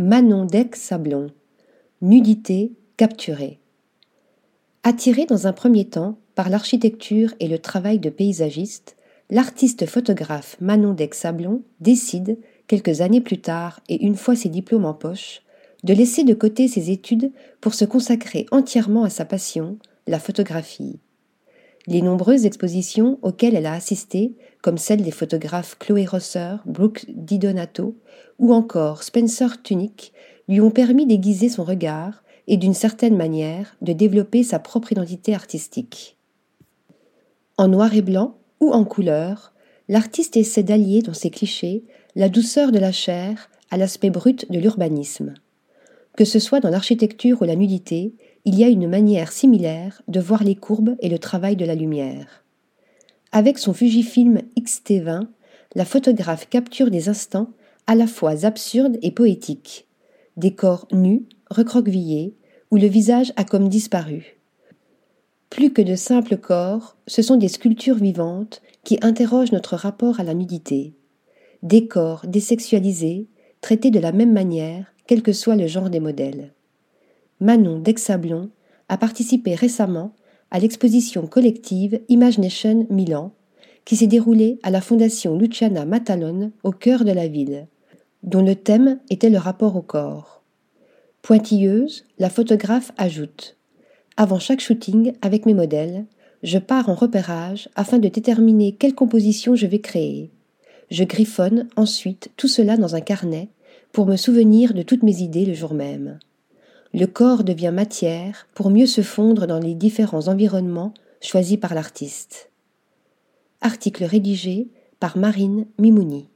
Manon Deck-Sablon. Nudité capturée. Attirée dans un premier temps par l'architecture et le travail de paysagiste, l'artiste photographe Manon Deck-Sablon décide, quelques années plus tard et une fois ses diplômes en poche, de laisser de côté ses études pour se consacrer entièrement à sa passion, la photographie. Les nombreuses expositions auxquelles elle a assisté, comme celle des photographes Chloé Rosser, Brooke Di Donato ou encore Spencer Tunick, lui ont permis d'aiguiser son regard et d'une certaine manière de développer sa propre identité artistique. En noir et blanc ou en couleur, l'artiste essaie d'allier dans ses clichés la douceur de la chair à l'aspect brut de l'urbanisme. Que ce soit dans l'architecture ou la nudité, il y a une manière similaire de voir les courbes et le travail de la lumière. Avec son Fujifilm XT20, la photographe capture des instants à la fois absurdes et poétiques, des corps nus, recroquevillés, où le visage a comme disparu. Plus que de simples corps, ce sont des sculptures vivantes qui interrogent notre rapport à la nudité. Des corps désexualisés, traités de la même manière, quel que soit le genre des modèles. Manon Dexablon a participé récemment à l'exposition collective Imagination Milan, qui s'est déroulée à la Fondation Luciana Matalone au cœur de la ville, dont le thème était le rapport au corps. Pointilleuse, la photographe ajoute Avant chaque shooting avec mes modèles, je pars en repérage afin de déterminer quelle composition je vais créer. Je griffonne ensuite tout cela dans un carnet pour me souvenir de toutes mes idées le jour même le corps devient matière pour mieux se fondre dans les différents environnements choisis par l'artiste. Article rédigé par Marine Mimouni.